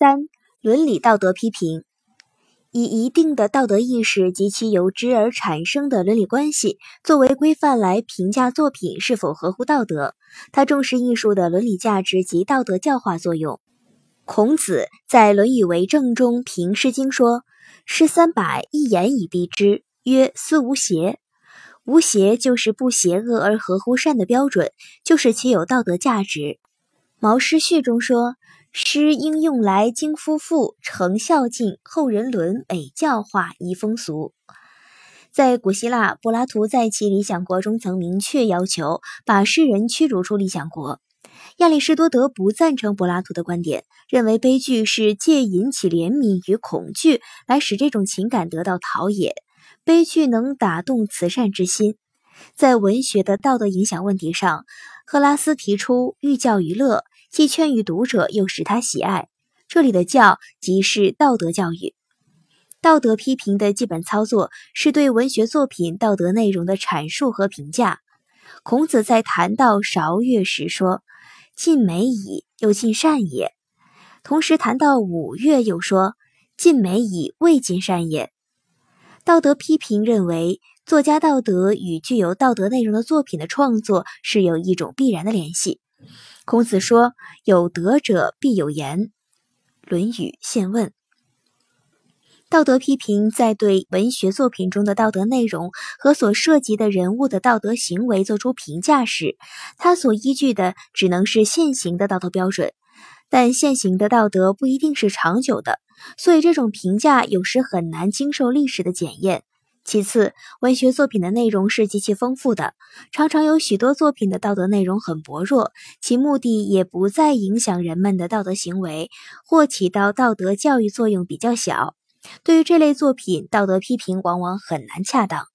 三、伦理道德批评，以一定的道德意识及其由之而产生的伦理关系作为规范来评价作品是否合乎道德。他重视艺术的伦理价值及道德教化作用。孔子在《论语为政》中评《诗经》说：“诗三百，一言以蔽之，曰：思无邪。无邪就是不邪恶而合乎善的标准，就是其有道德价值。”《毛诗序》中说。诗应用来经夫妇，成孝敬，后人伦，美教化，宜风俗。在古希腊，柏拉图在其《理想国》中曾明确要求把诗人驱逐出理想国。亚里士多德不赞成柏拉图的观点，认为悲剧是借引起怜悯与恐惧来使这种情感得到陶冶，悲剧能打动慈善之心。在文学的道德影响问题上，赫拉斯提出寓教于乐。既劝喻读者，又使他喜爱。这里的教即是道德教育。道德批评的基本操作是对文学作品道德内容的阐述和评价。孔子在谈到韶乐时说：“尽美矣，又尽善也。”同时谈到五乐，又说：“尽美矣，未尽善也。”道德批评认为，作家道德与具有道德内容的作品的创作是有一种必然的联系。孔子说：“有德者必有言。”《论语·宪问》。道德批评在对文学作品中的道德内容和所涉及的人物的道德行为作出评价时，他所依据的只能是现行的道德标准。但现行的道德不一定是长久的，所以这种评价有时很难经受历史的检验。其次，文学作品的内容是极其丰富的，常常有许多作品的道德内容很薄弱，其目的也不再影响人们的道德行为，或起到道德教育作用比较小。对于这类作品，道德批评往往很难恰当。